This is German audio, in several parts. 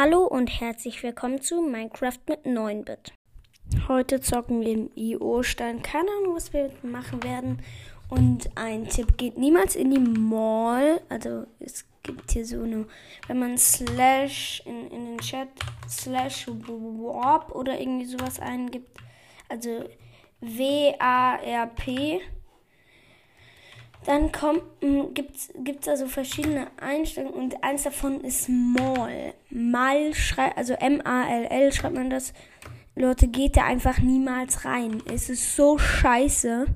Hallo und herzlich willkommen zu Minecraft mit 9-Bit. Heute zocken wir im IO-Stein. Keine Ahnung, was wir machen werden. Und ein Tipp, geht niemals in die Mall. Also es gibt hier so eine, wenn man slash in, in den Chat slash warp oder irgendwie sowas eingibt. Also W-A-R-P dann gibt es also verschiedene Einstellungen und eins davon ist Mall. Mal schreibt, also M-A-L-L schreibt man das. Leute, geht da einfach niemals rein. Es ist so scheiße.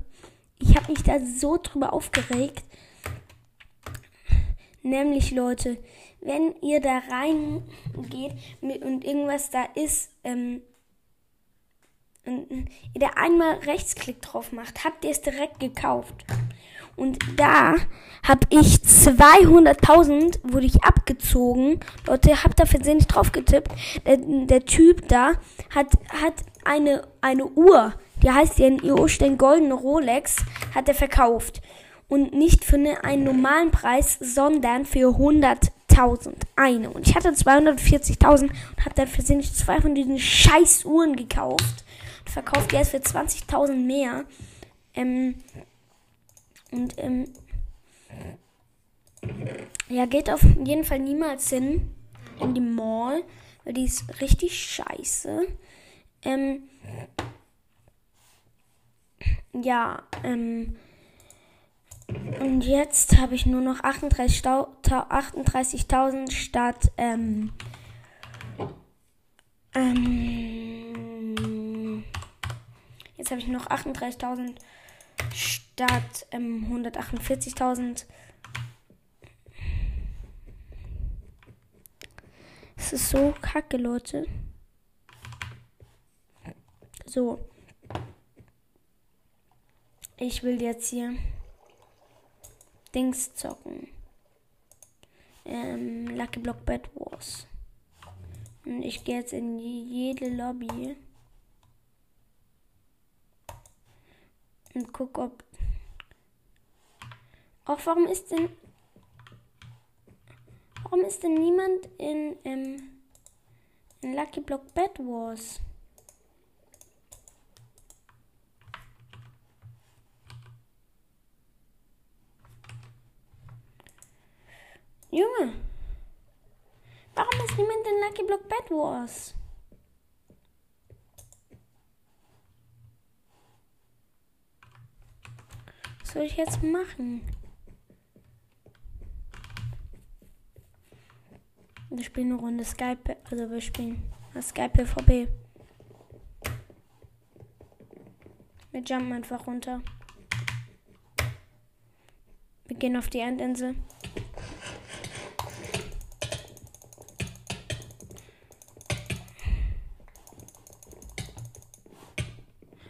Ich habe mich da so drüber aufgeregt. Nämlich, Leute, wenn ihr da reingeht und irgendwas da ist, ähm, und ihr da einmal Rechtsklick drauf macht, habt ihr es direkt gekauft. Und da habe ich 200.000, wurde ich abgezogen. Leute, habt da versehentlich drauf getippt. Der, der Typ da hat, hat eine, eine Uhr, die heißt ja in IO stehen goldene Rolex, hat er verkauft. Und nicht für eine, einen normalen Preis, sondern für 100.000 eine. Und ich hatte 240.000 und habe dann versehentlich zwei von diesen scheiß Uhren gekauft. Und verkauft die erst für 20.000 mehr. Ähm, und ähm, ja, geht auf jeden Fall niemals hin in die Mall, weil die ist richtig scheiße. Ähm, ja, ähm, und jetzt habe ich nur noch 38.000 38 statt, ähm, ähm, jetzt habe ich noch 38.000 statt ähm, 148.000. Es ist so kacke, Leute. So. Ich will jetzt hier Dings zocken. Ähm, Lucky Block Bad Wars. Und ich gehe jetzt in jede Lobby. und guck, ob. Auch warum ist denn. Warum ist denn niemand in, ähm, in Lucky Block Bad Wars? Junge, warum ist niemand in Lucky Block Bad Wars? soll ich jetzt machen? Wir spielen eine Runde Skype, also wir spielen Skype PvP. Wir jumpen einfach runter. Wir gehen auf die Endinsel.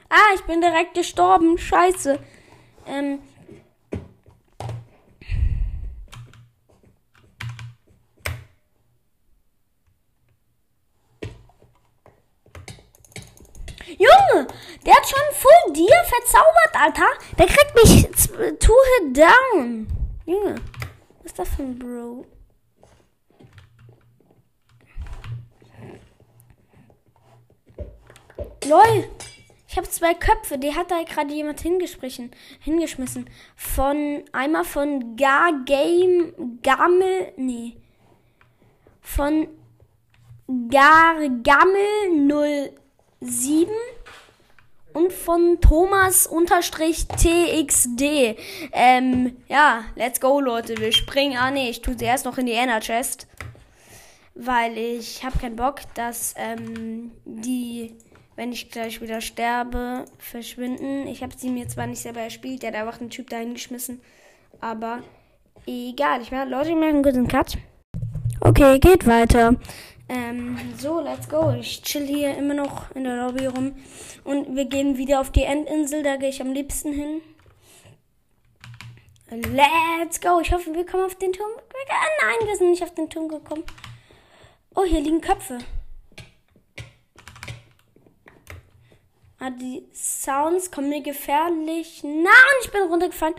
Ah, ich bin direkt gestorben. Scheiße. Ähm, Junge, der hat schon Full Dir verzaubert, Alter. Der kriegt mich two hit down. Junge, was ist das für ein Bro? LOL. Ich habe zwei Köpfe, die hat da gerade jemand hingeschmissen. hingeschmissen. Von einmal von Gar Game Gammel, nee. Von Gar Gammel 07 und von Thomas unterstrich TXD. Ähm, ja, let's go, Leute. Wir springen. Ah, nee, ich tue sie erst noch in die Ender Chest. Weil ich habe keinen Bock, dass ähm, die wenn ich gleich wieder sterbe, verschwinden. Ich habe sie mir zwar nicht selber erspielt, der hat einfach einen Typ dahin geschmissen, aber egal. Ich meine, Leute, ich mache einen guten Cut. Okay, geht weiter. Ähm, so, let's go. Ich chill hier immer noch in der Lobby rum. Und wir gehen wieder auf die Endinsel, da gehe ich am liebsten hin. Let's go. Ich hoffe, wir kommen auf den Turm. Nein, wir sind nicht auf den Turm gekommen. Oh, hier liegen Köpfe. Ah, die Sounds kommen mir gefährlich. Und ich bin runtergefallen.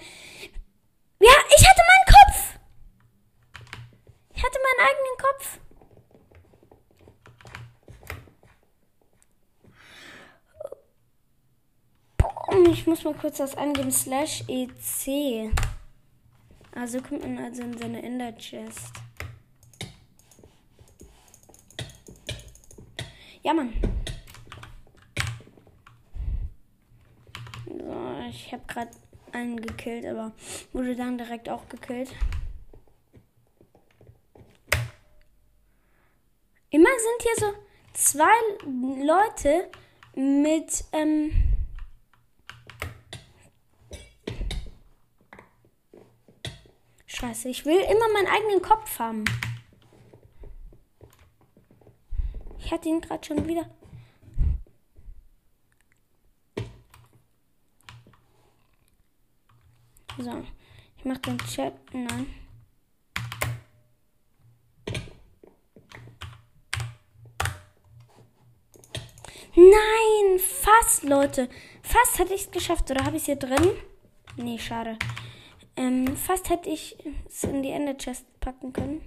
Ja, ich hatte meinen Kopf. Ich hatte meinen eigenen Kopf. Ich muss mal kurz das angeben. Slash EC. Also kommt man also in seine Ender Chest. Ja, Mann. So, ich habe gerade einen gekillt, aber wurde dann direkt auch gekillt. Immer sind hier so zwei Leute mit, ähm, Scheiße, ich will immer meinen eigenen Kopf haben. Ich hatte ihn gerade schon wieder. So, ich mach den Chat. Nein. Nein, fast, Leute. Fast hatte ich es geschafft. Oder habe ich es hier drin? Nee, schade. Ähm, fast hätte ich es in die Ender Chest packen können.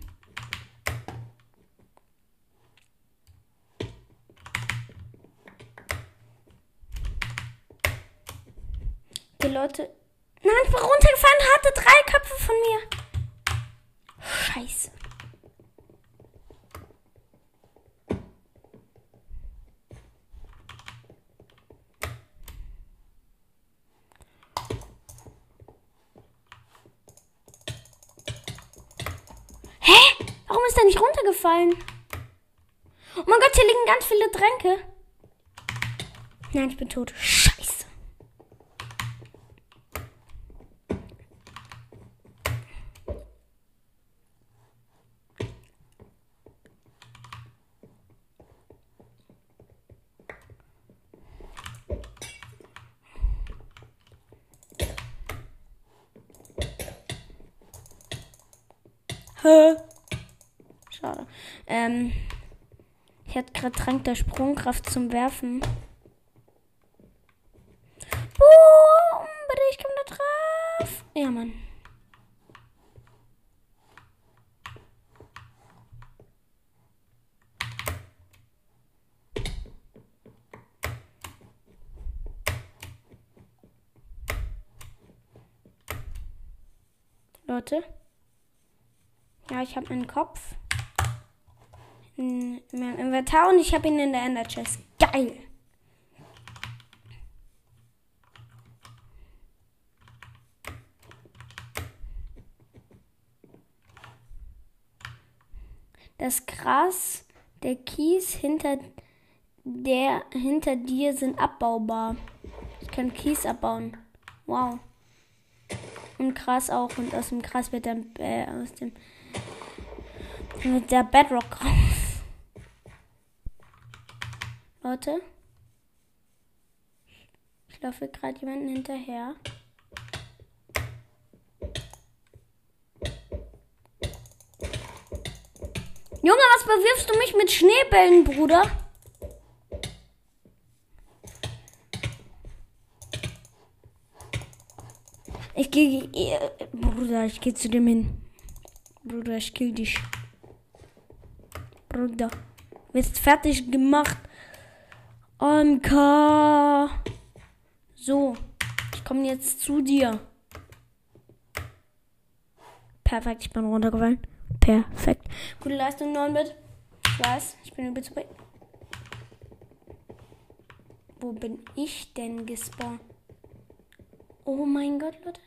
Die Leute. Nein, ich bin runtergefallen, hatte drei Köpfe von mir. Scheiße. Nicht runtergefallen? Oh mein Gott, hier liegen ganz viele Tränke. Nein, ich bin tot. Scheiße. Hä? Schade. Ähm, ich hatte gerade Trank der Sprungkraft zum Werfen. Boom! Bitte, ich komme da drauf. Ja, Mann. Leute. Ja, ich habe meinen Kopf in meinem Inventar und ich habe ihn in der Ender Chest. Geil! Das Gras, der Kies hinter der hinter dir sind abbaubar. Ich kann Kies abbauen. Wow. Und Gras auch. Und aus dem Gras wird dann äh, aus dem mit der Bedrock raus. Leute. Ich laufe gerade jemanden hinterher. Junge, was bewirfst du mich mit Schneebällen, Bruder? Ich gehe. Bruder, ich gehe zu dem hin. Bruder, ich kill dich. Bruder. Du bist fertig gemacht. Anka. So, ich komme jetzt zu dir. Perfekt, ich bin runtergefallen. Perfekt. Gute Leistung, 9 Bit. Ich weiß, ich bin übel bei. Wo bin ich denn gespawnt? Oh mein Gott, Leute.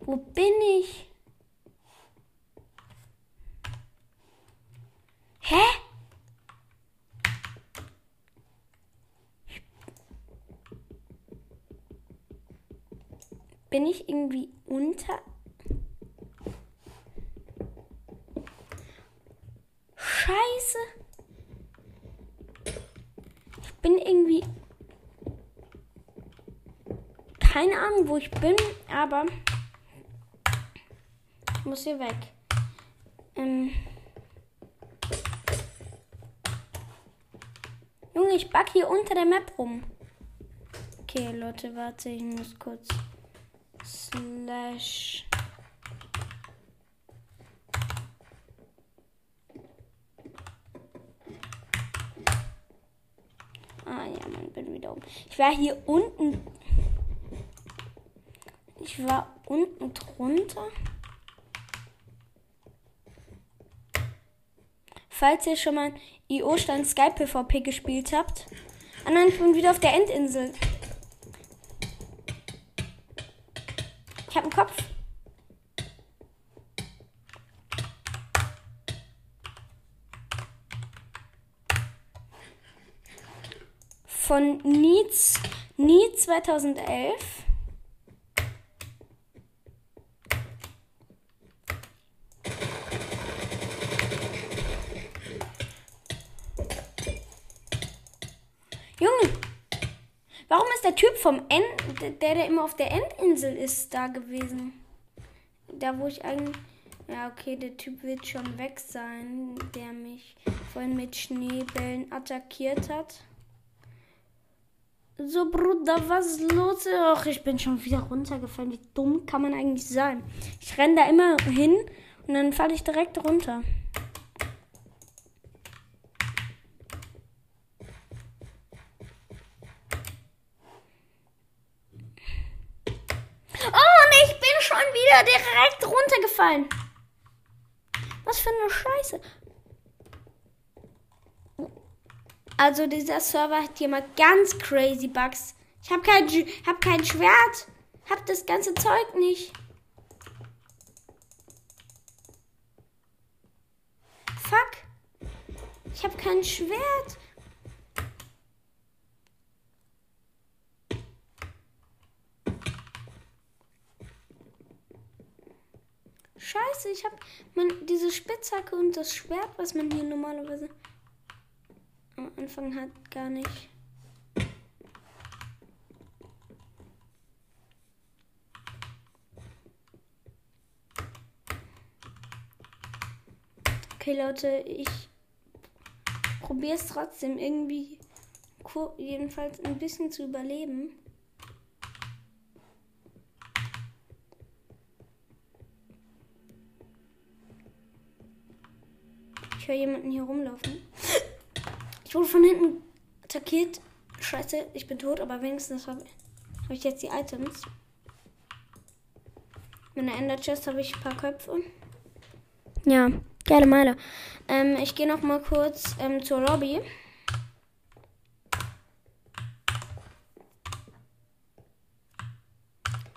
Wo bin ich? Hä? Bin ich irgendwie unter. Scheiße. Ich bin irgendwie. Keine Ahnung, wo ich bin, aber. Ich muss hier weg. Ähm. Junge, ich back hier unter der Map rum. Okay, Leute, warte, ich muss kurz slash Ah ja, man bin wieder oben. Ich war hier unten. Ich war unten drunter. Falls ihr schon mal IO-Stand Skype PvP gespielt habt. Und dann bin wieder auf der Endinsel. Ich habe einen Kopf. Von Nietz, Nie 2011. Junge, warum ist der Typ vom End, der, der immer auf der Endinsel ist, da gewesen? Da, wo ich eigentlich. Ja, okay, der Typ wird schon weg sein, der mich vorhin mit Schneebällen attackiert hat. So, Bruder, was ist los? Ach, ich bin schon wieder runtergefallen. Wie dumm kann man eigentlich sein? Ich renne da immer hin und dann falle ich direkt runter. schon wieder direkt runtergefallen. Was für eine Scheiße. Also dieser Server hat hier mal ganz crazy Bugs. Ich habe kein, hab kein Schwert. Hab das ganze Zeug nicht. Fuck. Ich habe kein Schwert. Scheiße, ich habe diese Spitzhacke und das Schwert, was man hier normalerweise Anfang hat, gar nicht. Okay, Leute, ich probiere es trotzdem irgendwie jedenfalls ein bisschen zu überleben. höre jemanden hier rumlaufen. Ich wurde von hinten attackiert. Scheiße, ich bin tot, aber wenigstens habe hab ich jetzt die Items. In der Ender Chest habe ich ein paar Köpfe. Ja, geile Meile. Ähm, ich gehe noch mal kurz ähm, zur Lobby.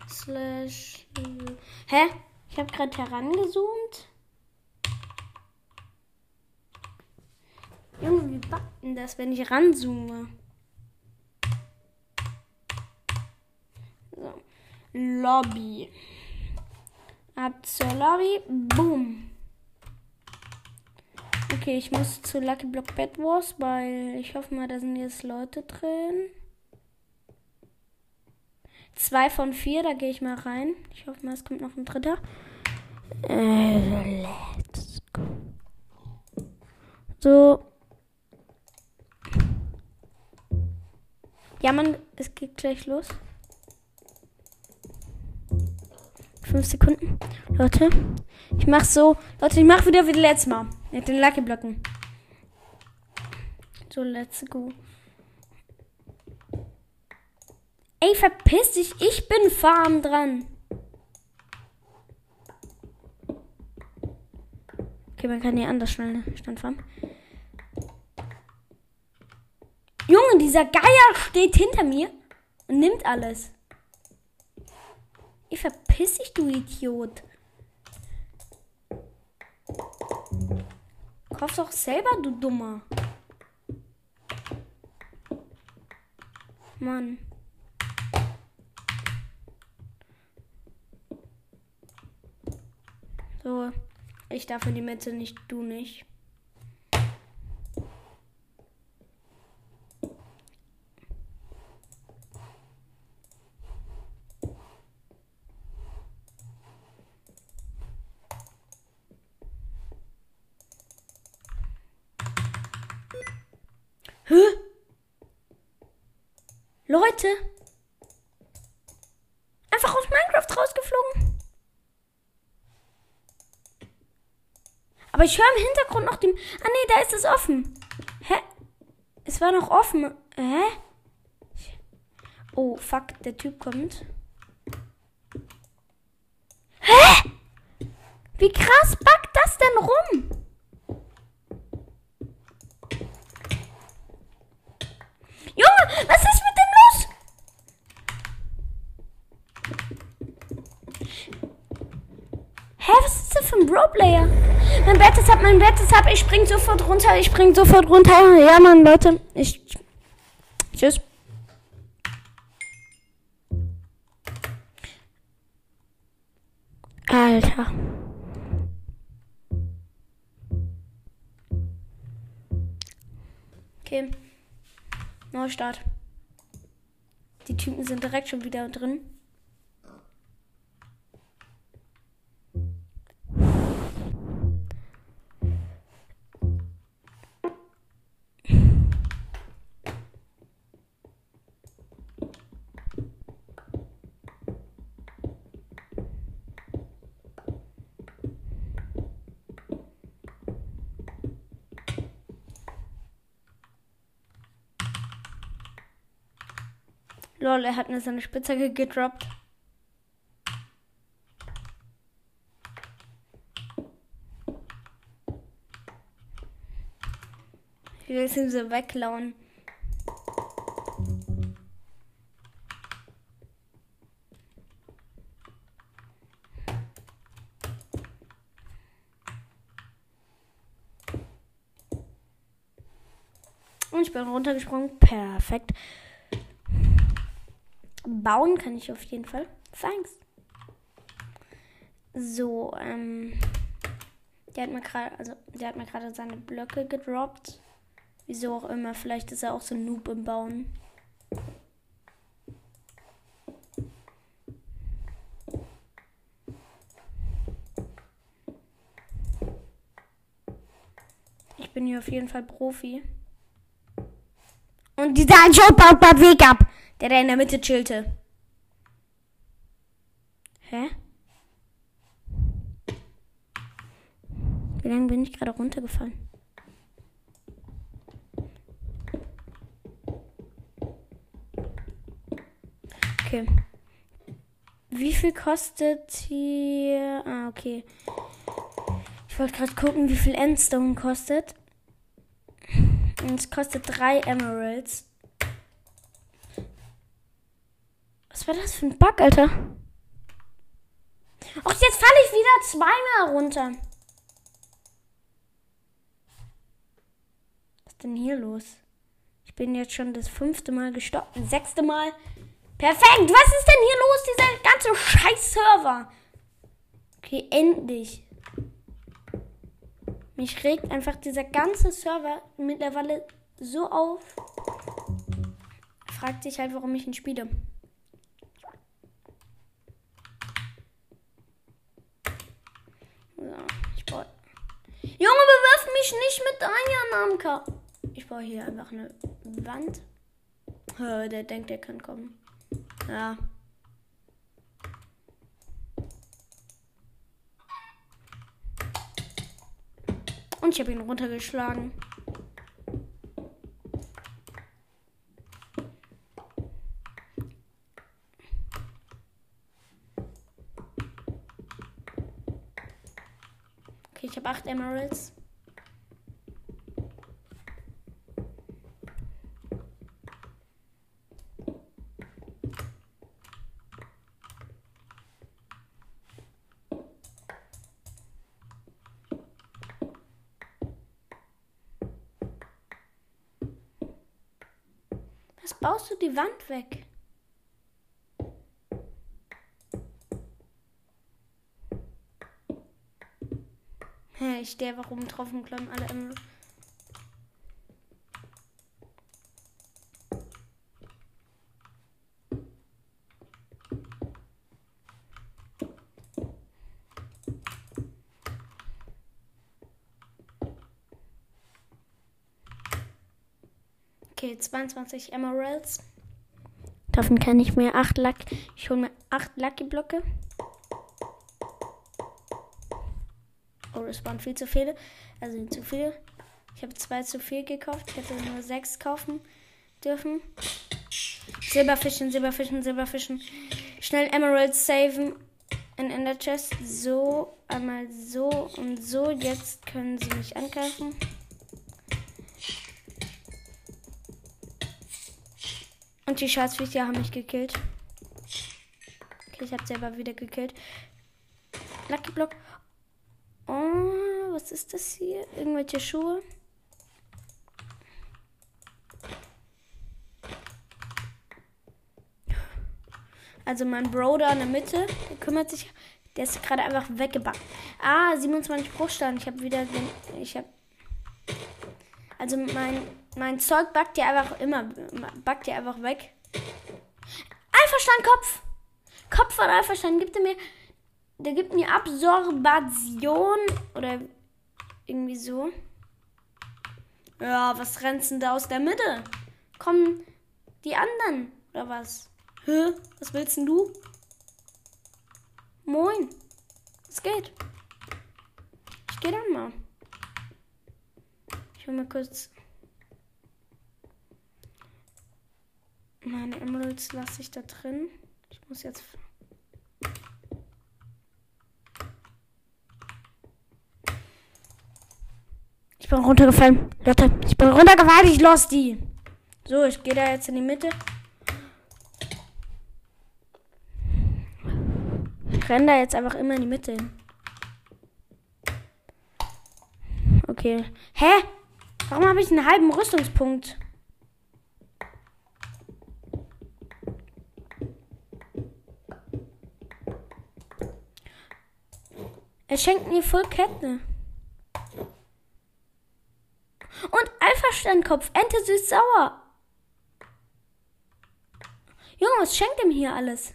Slash. Hä? Ich habe gerade herangezoomt. Junge, wie backt denn das, wenn ich ranzoome? So. Lobby. Ab zur Lobby. Boom. Okay, ich muss zu Lucky Block Bed Wars, weil ich hoffe mal, da sind jetzt Leute drin. Zwei von vier, da gehe ich mal rein. Ich hoffe mal, es kommt noch ein dritter. Äh, let's go. So, Ja, Mann, es geht gleich los. Fünf Sekunden. Leute, ich mach so. Leute, ich mach wieder wie letztes Mal. Mit den Lucky Blöcken. So, let's go. Ey, verpiss dich. Ich bin Farm dran. Okay, man kann hier anders schnell Standfarm. Junge, dieser Geier steht hinter mir und nimmt alles. Ich verpiss dich, du Idiot. Kauf doch selber, du Dummer. Mann. So. Ich darf in die Mitte nicht, du nicht. Leute. Einfach aus Minecraft rausgeflogen. Aber ich höre im Hintergrund noch dem. Ah nee, da ist es offen. Hä? Es war noch offen. Hä? Oh, fuck, der Typ kommt. Wie krass backt das denn rum? Junge, was ist mit dem los? Hä, was ist Bro-Player? Mein Bett ist ab, mein Bett ist ab. Ich spring sofort runter. Ich spring sofort runter. Ja, Mann, Leute. Ich. Tschüss. Alter. Okay. Neustart. Die Typen sind direkt schon wieder drin. Lol, er hat mir seine Spitzhacke gedroppt. Ich will es ihm so wegklauen. Und ich bin runtergesprungen. Perfekt. Bauen kann ich auf jeden Fall. Thanks. So, ähm. Der hat mir gerade, also der hat mir gerade seine Blöcke gedroppt. Wieso auch immer. Vielleicht ist er auch so ein Noob im Bauen. Ich bin hier auf jeden Fall Profi. Und dieser Job baut bald Weg ab. Der, der in der Mitte chillte. Hä? Wie lange bin ich gerade runtergefallen? Okay. Wie viel kostet hier. Ah, okay. Ich wollte gerade gucken, wie viel Endstone kostet. Und es kostet drei Emeralds. Was war das für ein Bug, Alter? Och, jetzt falle ich wieder zweimal runter. Was ist denn hier los? Ich bin jetzt schon das fünfte Mal gestoppt. Das sechste Mal. Perfekt. Was ist denn hier los? Dieser ganze Scheiß-Server. Okay, endlich. Mich regt einfach dieser ganze Server mittlerweile so auf. Fragt sich halt, warum ich ihn spiele. Ja, ich baue. Junge, bewirf mich nicht mit Anja-Namka. Ich baue hier einfach eine Wand. Der denkt, der kann kommen. Ja. Und ich habe ihn runtergeschlagen. Okay, ich habe acht Emeralds. Baust du die Wand weg? Hä, ich einfach oben drauf und klauen alle Emeralds. 22 Emeralds. Davon kann ich mir 8 Luck. Ich hole mir 8 Lucky Blöcke. Oh, das waren viel zu viele. Also zu viele. Ich habe zwei zu viel gekauft. Ich hätte nur sechs kaufen dürfen. Silberfischen, Silberfischen, Silberfischen. Schnell Emeralds saven. Ein Ender Chest. So, einmal so und so. Jetzt können sie mich angreifen. Und die Schatzviecher haben mich gekillt. Okay, ich habe selber wieder gekillt. Lucky Block. Oh, was ist das hier? Irgendwelche Schuhe? Also mein Bro da in der Mitte, der kümmert sich, der ist gerade einfach weggebackt. Ah, 27 Bruchsteine. Ich habe wieder, ich habe, also mein, mein Zeug backt ja einfach immer, backt ja einfach weg. Alpha-Stein, Kopf! Kopf von Alpha-Stein gibt er mir, der gibt mir Absorbation oder irgendwie so. Ja, was rennst denn da aus der Mitte? Kommen die anderen oder was? Hä? Was willst denn du? Moin. Was geht? Ich geh dann mal. Ich will mal kurz. Meine Emeralds lasse ich da drin. Ich muss jetzt. Ich bin runtergefallen. Leute, ich bin runtergefallen. Ich los die. So, ich gehe da jetzt in die Mitte. renne da jetzt einfach immer in die Mitte hin. Okay. Hä? Warum habe ich einen halben Rüstungspunkt? Er schenkt mir voll Ketten. Und Alpha-Sternkopf, Ente süß sauer. Junge, was schenkt ihm hier alles?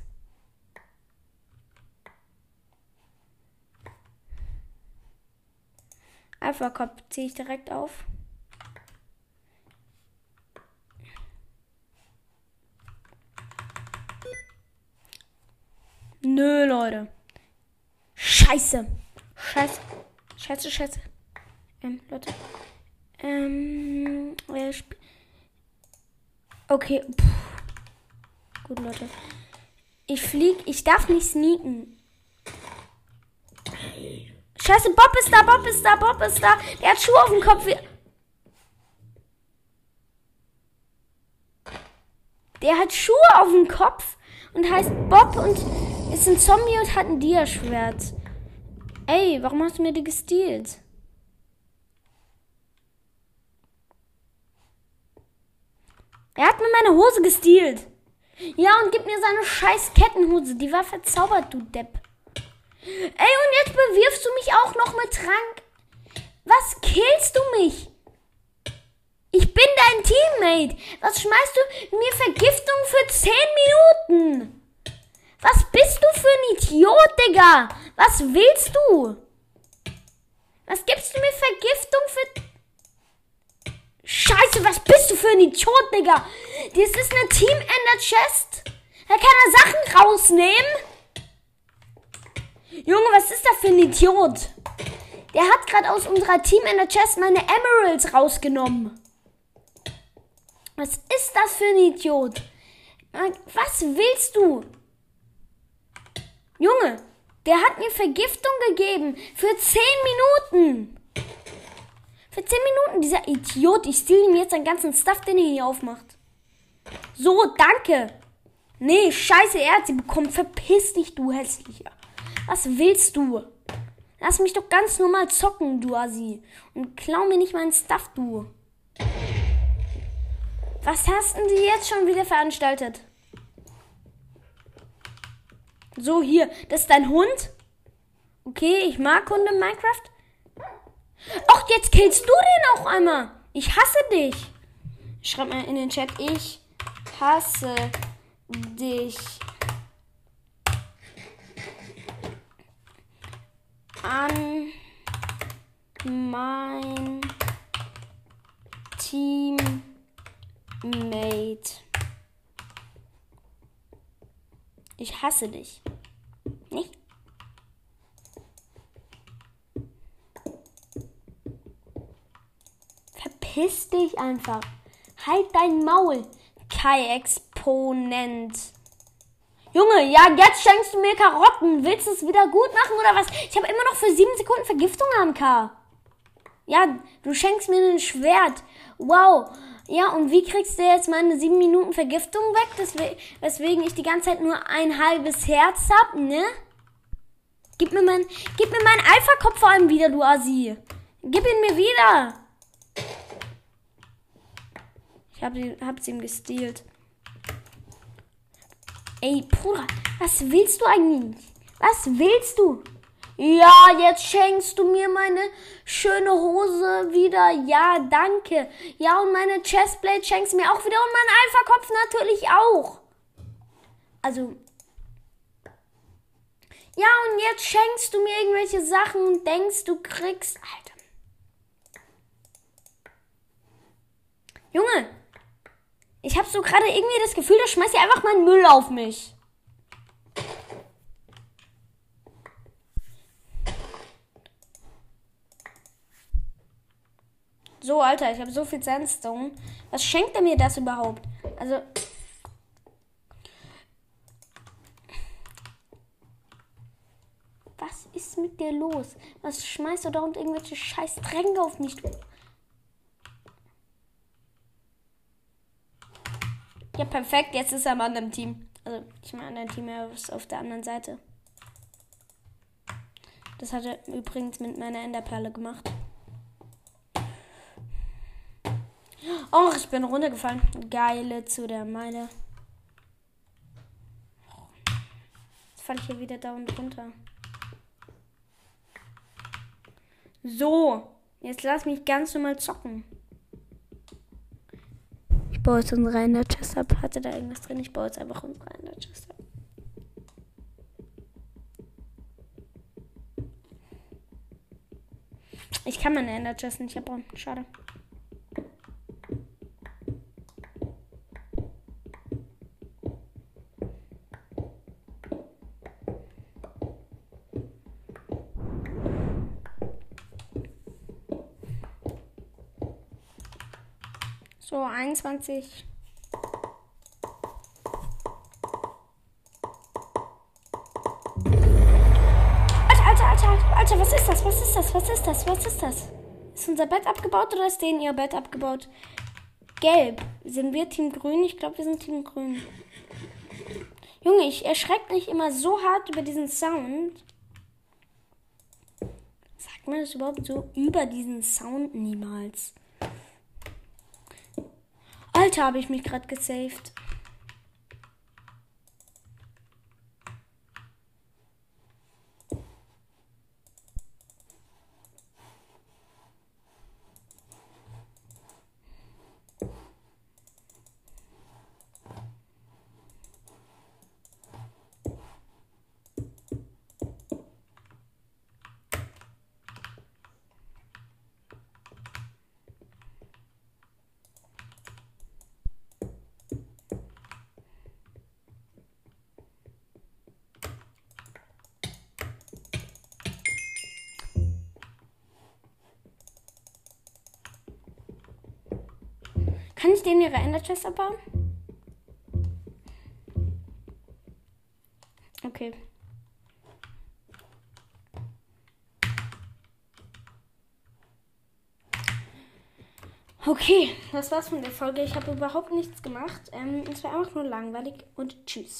Alpha-Kopf ziehe ich direkt auf. Nö, Leute. Scheiße. Scheiße. Scheiße, scheiße. Ähm, Leute. Ähm, äh, okay. Puh. Gut, Leute. Ich flieg. Ich darf nicht sneaken. Scheiße, Bob ist da, Bob ist da, Bob ist da. Der hat Schuhe auf dem Kopf. Der hat Schuhe auf dem Kopf und heißt Bob und ist ein Zombie und hat ein Diaschwert. Ey, warum hast du mir die gestealt? Er hat mir meine Hose gestealt. Ja, und gib mir seine scheiß Kettenhose. Die war verzaubert, du Depp. Ey, und jetzt bewirfst du mich auch noch mit Trank. Was killst du mich? Ich bin dein Teammate. Was schmeißt du mir Vergiftung für 10 Minuten? Was bist du für ein Idiot, Digga? Was willst du? Was gibst du mir Vergiftung für... Scheiße, was bist du für ein Idiot, Digga? Das ist eine Team-Ender-Chest. Da kann er Sachen rausnehmen. Junge, was ist das für ein Idiot? Der hat gerade aus unserer Team in der Chest meine Emeralds rausgenommen. Was ist das für ein Idiot? Was willst du? Junge, der hat mir Vergiftung gegeben. Für 10 Minuten. Für 10 Minuten, dieser Idiot. Ich stehle ihm jetzt seinen ganzen Stuff, den er hier aufmacht. So, danke. Nee, scheiße, er hat sie bekommen. Verpiss dich, du hässlicher. Was willst du? Lass mich doch ganz normal zocken, du Asi. Und klau mir nicht meinen Stuff, du. Was hast denn sie jetzt schon wieder veranstaltet? So, hier, das ist dein Hund? Okay, ich mag Hunde in Minecraft. Ach, jetzt killst du den auch einmal. Ich hasse dich. Schreib mal in den Chat, ich hasse dich. an mein Teammate. Ich hasse dich. Nicht? Verpiss dich einfach. Halt dein Maul, Kai Exponent. Junge, ja, jetzt schenkst du mir Karotten. Willst du es wieder gut machen oder was? Ich habe immer noch für sieben Sekunden Vergiftung AMK. Ja, du schenkst mir ein Schwert. Wow. Ja, und wie kriegst du jetzt meine sieben Minuten Vergiftung weg? Deswegen, weswegen ich die ganze Zeit nur ein halbes Herz hab, ne? Gib mir mein, gib mir meinen Alpha-Kopf vor allem wieder, du Asi. Gib ihn mir wieder. Ich hab, hab's ihm gestealt. Ey, Bruder, was willst du eigentlich? Was willst du? Ja, jetzt schenkst du mir meine schöne Hose wieder. Ja, danke. Ja, und meine Chestplate schenkst du mir auch wieder und mein Alpha-Kopf natürlich auch. Also. Ja, und jetzt schenkst du mir irgendwelche Sachen und denkst, du kriegst. Alter. Junge, ich hab so gerade irgendwie das Gefühl, da schmeißt ihr einfach mal Müll auf mich. So, Alter, ich habe so viel Sandstone. Was schenkt er mir das überhaupt? Also. Was ist mit dir los? Was schmeißt du da und irgendwelche scheiß Tränke auf mich? Ja, perfekt. Jetzt ist er am anderen Team. Also, ich meine, anderen Team, ist auf der anderen Seite. Das hat er übrigens mit meiner Enderperle gemacht. Oh, ich bin runtergefallen. Geile zu der Meile. Jetzt falle ich hier wieder da und runter. So, jetzt lass mich ganz normal zocken. Ich baue jetzt unsere Ender Chest ab. Hatte da irgendwas drin? Ich baue jetzt einfach unsere Ender Chest ab. Ich kann meine Ender Chest nicht abbauen. Schade. So, 21. Alter, Alter, Alter, Alter, was ist das? Was ist das? Was ist das? Was ist das? Ist unser Bett abgebaut oder ist denen ihr Bett abgebaut? Gelb. Sind wir Team Grün? Ich glaube, wir sind Team Grün. Junge, ich erschrecke mich immer so hart über diesen Sound. Sagt man das überhaupt so über diesen Sound niemals? Alter, habe ich mich gerade gesaved. Kann ich denen ihre Ender Chest abbauen? Okay. Okay, das war's von der Folge. Ich habe überhaupt nichts gemacht. Ähm, es war einfach nur langweilig und tschüss.